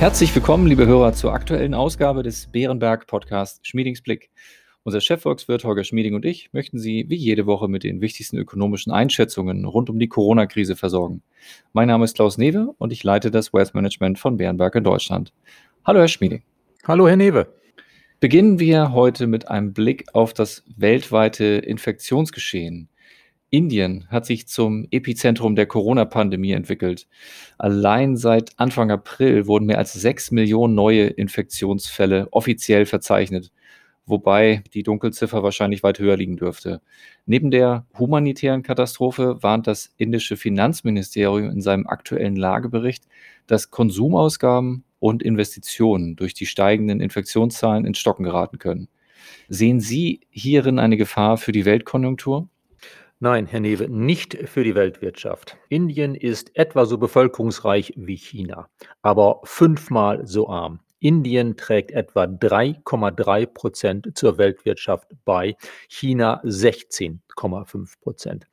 Herzlich willkommen, liebe Hörer, zur aktuellen Ausgabe des Bärenberg Podcast Schmiedings Blick. Unser Chefvolkswirt Holger Schmieding und ich möchten Sie wie jede Woche mit den wichtigsten ökonomischen Einschätzungen rund um die Corona-Krise versorgen. Mein Name ist Klaus Newe und ich leite das Wealth Management von Bärenberg in Deutschland. Hallo, Herr Schmieding. Hallo, Herr Newe. Beginnen wir heute mit einem Blick auf das weltweite Infektionsgeschehen. Indien hat sich zum Epizentrum der Corona-Pandemie entwickelt. Allein seit Anfang April wurden mehr als sechs Millionen neue Infektionsfälle offiziell verzeichnet, wobei die Dunkelziffer wahrscheinlich weit höher liegen dürfte. Neben der humanitären Katastrophe warnt das indische Finanzministerium in seinem aktuellen Lagebericht, dass Konsumausgaben und Investitionen durch die steigenden Infektionszahlen ins Stocken geraten können. Sehen Sie hierin eine Gefahr für die Weltkonjunktur? Nein, Herr Newe, nicht für die Weltwirtschaft. Indien ist etwa so bevölkerungsreich wie China, aber fünfmal so arm. Indien trägt etwa 3,3 Prozent zur Weltwirtschaft bei, China 16,5 Prozent.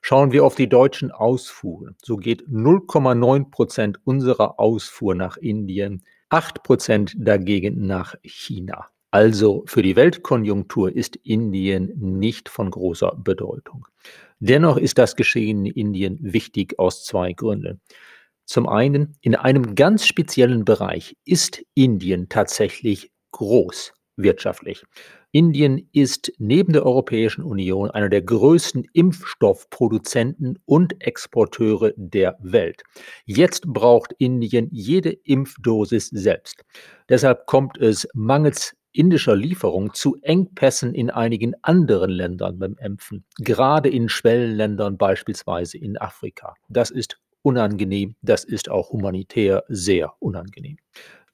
Schauen wir auf die deutschen Ausfuhren. So geht 0,9 Prozent unserer Ausfuhr nach Indien, 8 Prozent dagegen nach China. Also für die Weltkonjunktur ist Indien nicht von großer Bedeutung. Dennoch ist das Geschehen in Indien wichtig aus zwei Gründen. Zum einen, in einem ganz speziellen Bereich ist Indien tatsächlich groß wirtschaftlich. Indien ist neben der Europäischen Union einer der größten Impfstoffproduzenten und Exporteure der Welt. Jetzt braucht Indien jede Impfdosis selbst. Deshalb kommt es mangels indischer Lieferung zu Engpässen in einigen anderen Ländern beim Impfen, gerade in Schwellenländern, beispielsweise in Afrika. Das ist unangenehm, das ist auch humanitär sehr unangenehm.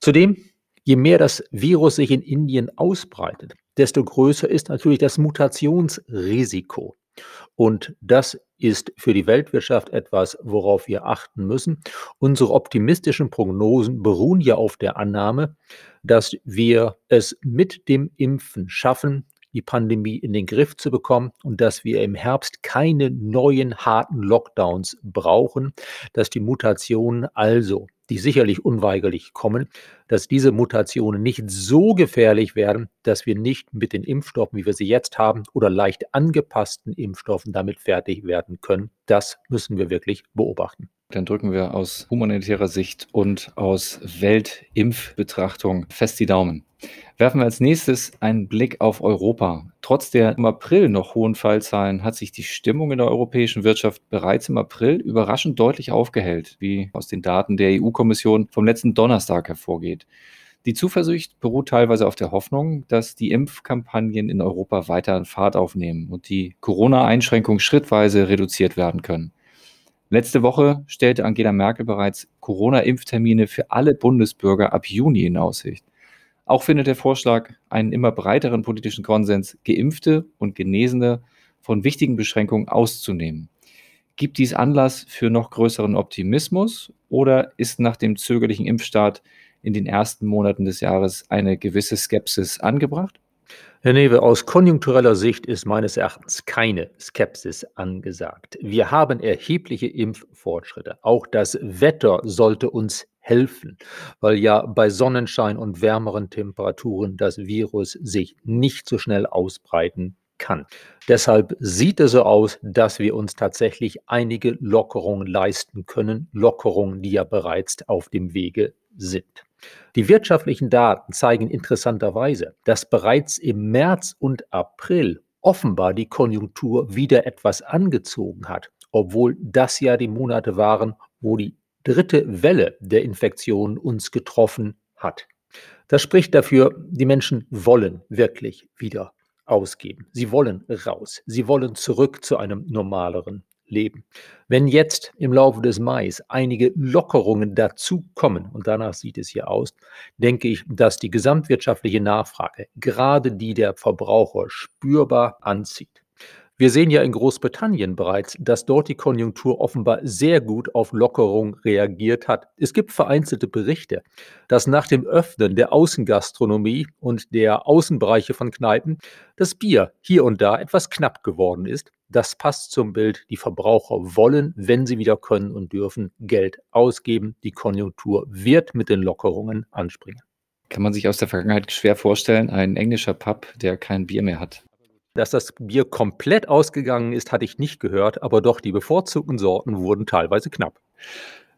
Zudem, je mehr das Virus sich in Indien ausbreitet, desto größer ist natürlich das Mutationsrisiko. Und das ist für die Weltwirtschaft etwas, worauf wir achten müssen. Unsere optimistischen Prognosen beruhen ja auf der Annahme, dass wir es mit dem Impfen schaffen, die Pandemie in den Griff zu bekommen und dass wir im Herbst keine neuen harten Lockdowns brauchen, dass die Mutationen also, die sicherlich unweigerlich kommen, dass diese Mutationen nicht so gefährlich werden, dass wir nicht mit den Impfstoffen, wie wir sie jetzt haben, oder leicht angepassten Impfstoffen damit fertig werden können. Das müssen wir wirklich beobachten. Dann drücken wir aus humanitärer Sicht und aus Weltimpfbetrachtung fest die Daumen. Werfen wir als nächstes einen Blick auf Europa. Trotz der im April noch hohen Fallzahlen hat sich die Stimmung in der europäischen Wirtschaft bereits im April überraschend deutlich aufgehellt, wie aus den Daten der EU-Kommission vom letzten Donnerstag hervorgeht. Die Zuversicht beruht teilweise auf der Hoffnung, dass die Impfkampagnen in Europa weiter an Fahrt aufnehmen und die Corona-Einschränkungen schrittweise reduziert werden können. Letzte Woche stellte Angela Merkel bereits Corona-Impftermine für alle Bundesbürger ab Juni in Aussicht. Auch findet der Vorschlag einen immer breiteren politischen Konsens, Geimpfte und Genesene von wichtigen Beschränkungen auszunehmen. Gibt dies Anlass für noch größeren Optimismus oder ist nach dem zögerlichen Impfstart in den ersten Monaten des Jahres eine gewisse Skepsis angebracht? Herr Newe, aus konjunktureller Sicht ist meines Erachtens keine Skepsis angesagt. Wir haben erhebliche Impffortschritte. Auch das Wetter sollte uns helfen, weil ja bei Sonnenschein und wärmeren Temperaturen das Virus sich nicht so schnell ausbreiten kann. Deshalb sieht es so aus, dass wir uns tatsächlich einige Lockerungen leisten können, Lockerungen, die ja bereits auf dem Wege sind. Die wirtschaftlichen Daten zeigen interessanterweise, dass bereits im März und April offenbar die Konjunktur wieder etwas angezogen hat, obwohl das ja die Monate waren, wo die dritte Welle der Infektion uns getroffen hat. Das spricht dafür, die Menschen wollen wirklich wieder ausgeben. Sie wollen raus. Sie wollen zurück zu einem normaleren Leben. Wenn jetzt im Laufe des Mai einige Lockerungen dazukommen, und danach sieht es hier aus, denke ich, dass die gesamtwirtschaftliche Nachfrage, gerade die der Verbraucher, spürbar anzieht. Wir sehen ja in Großbritannien bereits, dass dort die Konjunktur offenbar sehr gut auf Lockerung reagiert hat. Es gibt vereinzelte Berichte, dass nach dem Öffnen der Außengastronomie und der Außenbereiche von Kneipen das Bier hier und da etwas knapp geworden ist. Das passt zum Bild. Die Verbraucher wollen, wenn sie wieder können und dürfen, Geld ausgeben. Die Konjunktur wird mit den Lockerungen anspringen. Kann man sich aus der Vergangenheit schwer vorstellen, ein englischer Pub, der kein Bier mehr hat. Dass das Bier komplett ausgegangen ist, hatte ich nicht gehört, aber doch die bevorzugten Sorten wurden teilweise knapp.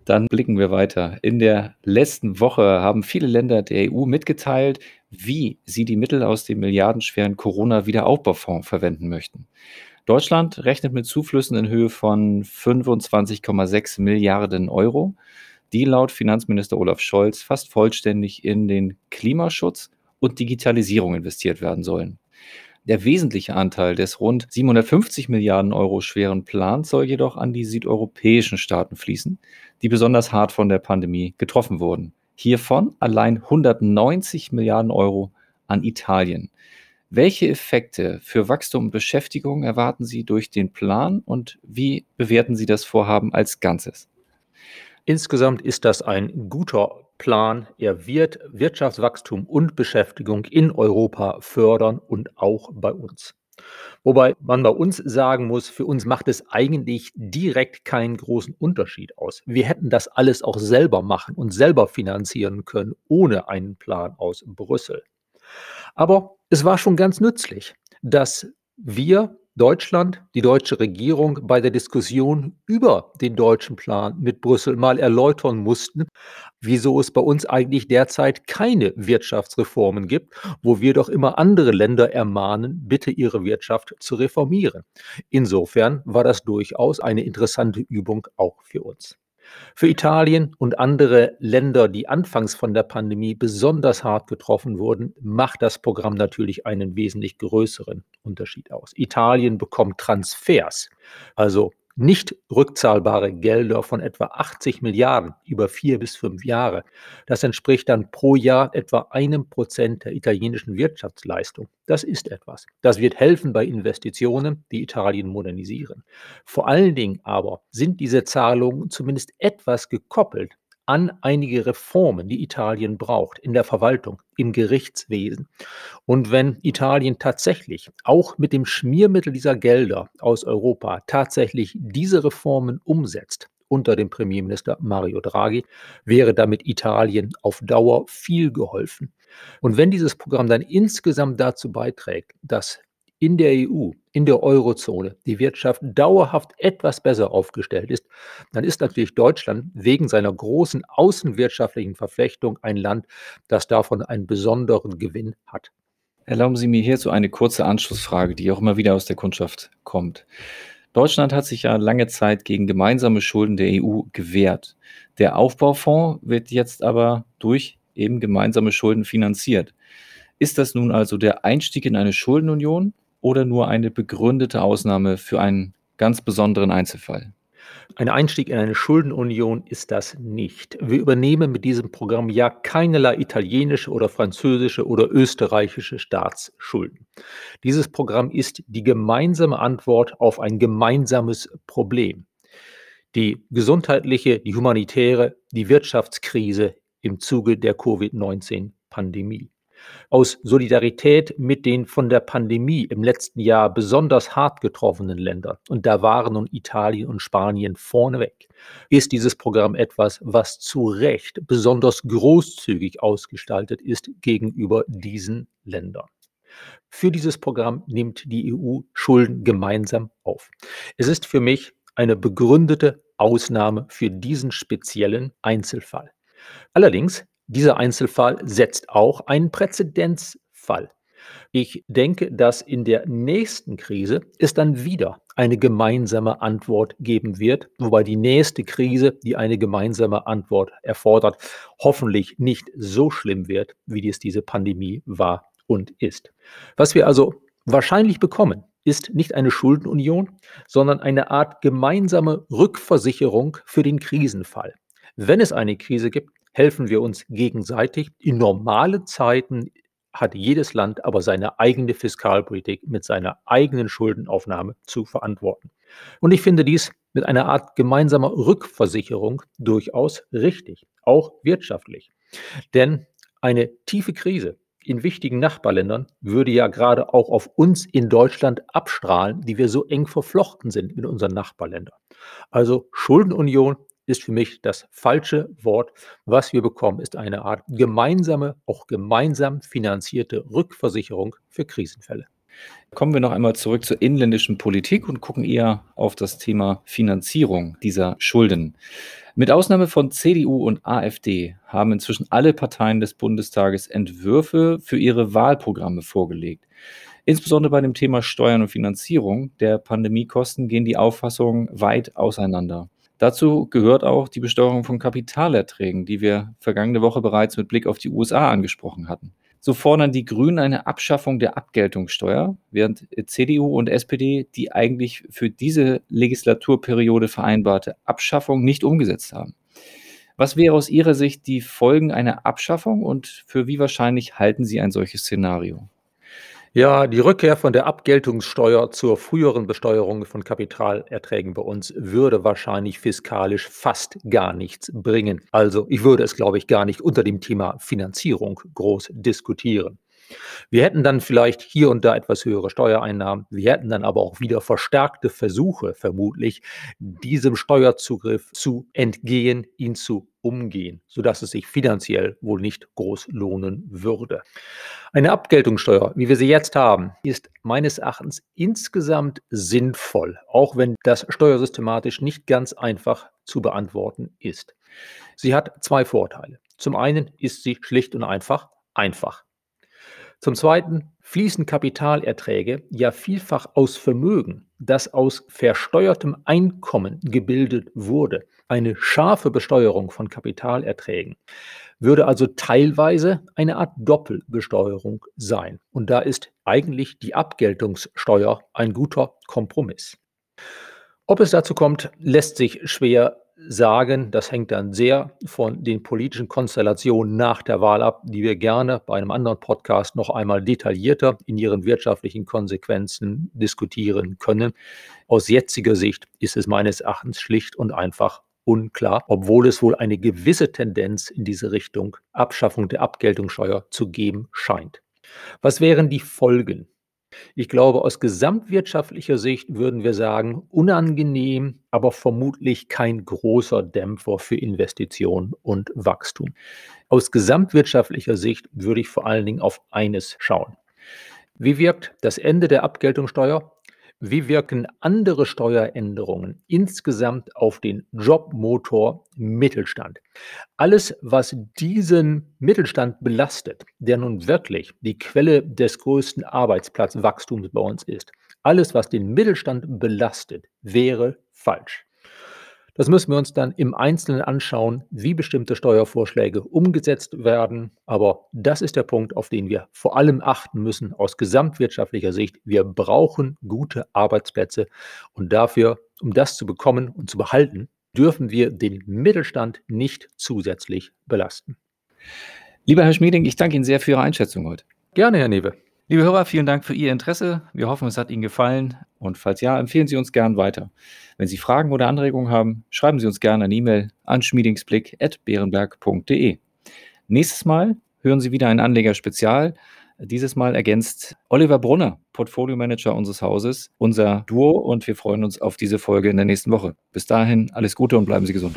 Dann blicken wir weiter. In der letzten Woche haben viele Länder der EU mitgeteilt, wie sie die Mittel aus dem milliardenschweren Corona-Wiederaufbaufonds verwenden möchten. Deutschland rechnet mit Zuflüssen in Höhe von 25,6 Milliarden Euro, die laut Finanzminister Olaf Scholz fast vollständig in den Klimaschutz und Digitalisierung investiert werden sollen. Der wesentliche Anteil des rund 750 Milliarden Euro schweren Plans soll jedoch an die südeuropäischen Staaten fließen, die besonders hart von der Pandemie getroffen wurden. Hiervon allein 190 Milliarden Euro an Italien. Welche Effekte für Wachstum und Beschäftigung erwarten Sie durch den Plan und wie bewerten Sie das Vorhaben als Ganzes? Insgesamt ist das ein guter Plan. Er wird Wirtschaftswachstum und Beschäftigung in Europa fördern und auch bei uns. Wobei man bei uns sagen muss, für uns macht es eigentlich direkt keinen großen Unterschied aus. Wir hätten das alles auch selber machen und selber finanzieren können, ohne einen Plan aus Brüssel. Aber es war schon ganz nützlich, dass wir Deutschland, die deutsche Regierung bei der Diskussion über den deutschen Plan mit Brüssel mal erläutern mussten, wieso es bei uns eigentlich derzeit keine Wirtschaftsreformen gibt, wo wir doch immer andere Länder ermahnen, bitte ihre Wirtschaft zu reformieren. Insofern war das durchaus eine interessante Übung auch für uns. Für Italien und andere Länder, die anfangs von der Pandemie besonders hart getroffen wurden, macht das Programm natürlich einen wesentlich größeren Unterschied aus. Italien bekommt Transfers, also nicht rückzahlbare Gelder von etwa 80 Milliarden über vier bis fünf Jahre. Das entspricht dann pro Jahr etwa einem Prozent der italienischen Wirtschaftsleistung. Das ist etwas. Das wird helfen bei Investitionen, die Italien modernisieren. Vor allen Dingen aber sind diese Zahlungen zumindest etwas gekoppelt an einige Reformen, die Italien braucht in der Verwaltung, im Gerichtswesen. Und wenn Italien tatsächlich auch mit dem Schmiermittel dieser Gelder aus Europa tatsächlich diese Reformen umsetzt, unter dem Premierminister Mario Draghi, wäre damit Italien auf Dauer viel geholfen. Und wenn dieses Programm dann insgesamt dazu beiträgt, dass in der EU, in der Eurozone die Wirtschaft dauerhaft etwas besser aufgestellt ist, dann ist natürlich Deutschland wegen seiner großen außenwirtschaftlichen Verflechtung ein Land, das davon einen besonderen Gewinn hat. Erlauben Sie mir hierzu eine kurze Anschlussfrage, die auch immer wieder aus der Kundschaft kommt. Deutschland hat sich ja lange Zeit gegen gemeinsame Schulden der EU gewehrt. Der Aufbaufonds wird jetzt aber durch eben gemeinsame Schulden finanziert. Ist das nun also der Einstieg in eine Schuldenunion oder nur eine begründete Ausnahme für einen ganz besonderen Einzelfall? Ein Einstieg in eine Schuldenunion ist das nicht. Wir übernehmen mit diesem Programm ja keinerlei italienische oder französische oder österreichische Staatsschulden. Dieses Programm ist die gemeinsame Antwort auf ein gemeinsames Problem. Die gesundheitliche, die humanitäre, die Wirtschaftskrise im Zuge der Covid-19-Pandemie aus Solidarität mit den von der Pandemie im letzten Jahr besonders hart getroffenen Ländern, und da waren nun Italien und Spanien vorneweg, ist dieses Programm etwas, was zu Recht besonders großzügig ausgestaltet ist gegenüber diesen Ländern. Für dieses Programm nimmt die EU Schulden gemeinsam auf. Es ist für mich eine begründete Ausnahme für diesen speziellen Einzelfall. Allerdings dieser Einzelfall setzt auch einen Präzedenzfall. Ich denke, dass in der nächsten Krise es dann wieder eine gemeinsame Antwort geben wird, wobei die nächste Krise, die eine gemeinsame Antwort erfordert, hoffentlich nicht so schlimm wird, wie dies diese Pandemie war und ist. Was wir also wahrscheinlich bekommen, ist nicht eine Schuldenunion, sondern eine Art gemeinsame Rückversicherung für den Krisenfall. Wenn es eine Krise gibt, helfen wir uns gegenseitig. In normalen Zeiten hat jedes Land aber seine eigene Fiskalpolitik mit seiner eigenen Schuldenaufnahme zu verantworten. Und ich finde dies mit einer Art gemeinsamer Rückversicherung durchaus richtig, auch wirtschaftlich. Denn eine tiefe Krise in wichtigen Nachbarländern würde ja gerade auch auf uns in Deutschland abstrahlen, die wir so eng verflochten sind mit unseren Nachbarländern. Also Schuldenunion ist für mich das falsche Wort. Was wir bekommen, ist eine Art gemeinsame, auch gemeinsam finanzierte Rückversicherung für Krisenfälle. Kommen wir noch einmal zurück zur inländischen Politik und gucken eher auf das Thema Finanzierung dieser Schulden. Mit Ausnahme von CDU und AfD haben inzwischen alle Parteien des Bundestages Entwürfe für ihre Wahlprogramme vorgelegt. Insbesondere bei dem Thema Steuern und Finanzierung der Pandemiekosten gehen die Auffassungen weit auseinander. Dazu gehört auch die Besteuerung von Kapitalerträgen, die wir vergangene Woche bereits mit Blick auf die USA angesprochen hatten. So fordern die Grünen eine Abschaffung der Abgeltungssteuer, während CDU und SPD die eigentlich für diese Legislaturperiode vereinbarte Abschaffung nicht umgesetzt haben. Was wäre aus Ihrer Sicht die Folgen einer Abschaffung und für wie wahrscheinlich halten Sie ein solches Szenario? Ja, die Rückkehr von der Abgeltungssteuer zur früheren Besteuerung von Kapitalerträgen bei uns würde wahrscheinlich fiskalisch fast gar nichts bringen. Also ich würde es, glaube ich, gar nicht unter dem Thema Finanzierung groß diskutieren. Wir hätten dann vielleicht hier und da etwas höhere Steuereinnahmen. Wir hätten dann aber auch wieder verstärkte Versuche, vermutlich, diesem Steuerzugriff zu entgehen, ihn zu umgehen, sodass es sich finanziell wohl nicht groß lohnen würde. Eine Abgeltungssteuer, wie wir sie jetzt haben, ist meines Erachtens insgesamt sinnvoll, auch wenn das steuersystematisch nicht ganz einfach zu beantworten ist. Sie hat zwei Vorteile. Zum einen ist sie schlicht und einfach einfach. Zum Zweiten fließen Kapitalerträge ja vielfach aus Vermögen, das aus versteuertem Einkommen gebildet wurde. Eine scharfe Besteuerung von Kapitalerträgen würde also teilweise eine Art Doppelbesteuerung sein. Und da ist eigentlich die Abgeltungssteuer ein guter Kompromiss. Ob es dazu kommt, lässt sich schwer sagen, das hängt dann sehr von den politischen Konstellationen nach der Wahl ab, die wir gerne bei einem anderen Podcast noch einmal detaillierter in ihren wirtschaftlichen Konsequenzen diskutieren können. Aus jetziger Sicht ist es meines Erachtens schlicht und einfach unklar, obwohl es wohl eine gewisse Tendenz in diese Richtung Abschaffung der Abgeltungssteuer zu geben scheint. Was wären die Folgen? Ich glaube, aus gesamtwirtschaftlicher Sicht würden wir sagen, unangenehm, aber vermutlich kein großer Dämpfer für Investition und Wachstum. Aus gesamtwirtschaftlicher Sicht würde ich vor allen Dingen auf eines schauen. Wie wirkt das Ende der Abgeltungssteuer wie wirken andere Steueränderungen insgesamt auf den Jobmotor Mittelstand? Alles, was diesen Mittelstand belastet, der nun wirklich die Quelle des größten Arbeitsplatzwachstums bei uns ist, alles, was den Mittelstand belastet, wäre falsch. Das müssen wir uns dann im Einzelnen anschauen, wie bestimmte Steuervorschläge umgesetzt werden. Aber das ist der Punkt, auf den wir vor allem achten müssen aus gesamtwirtschaftlicher Sicht. Wir brauchen gute Arbeitsplätze und dafür, um das zu bekommen und zu behalten, dürfen wir den Mittelstand nicht zusätzlich belasten. Lieber Herr Schmieding, ich danke Ihnen sehr für Ihre Einschätzung heute. Gerne, Herr Newe. Liebe Hörer, vielen Dank für Ihr Interesse. Wir hoffen, es hat Ihnen gefallen und falls ja, empfehlen Sie uns gern weiter. Wenn Sie Fragen oder Anregungen haben, schreiben Sie uns gerne eine E-Mail an schmiedingsblick.beerenberg.de. Nächstes Mal hören Sie wieder ein Anleger-Spezial. Dieses Mal ergänzt Oliver Brunner, Portfolio Manager unseres Hauses, unser Duo und wir freuen uns auf diese Folge in der nächsten Woche. Bis dahin alles Gute und bleiben Sie gesund.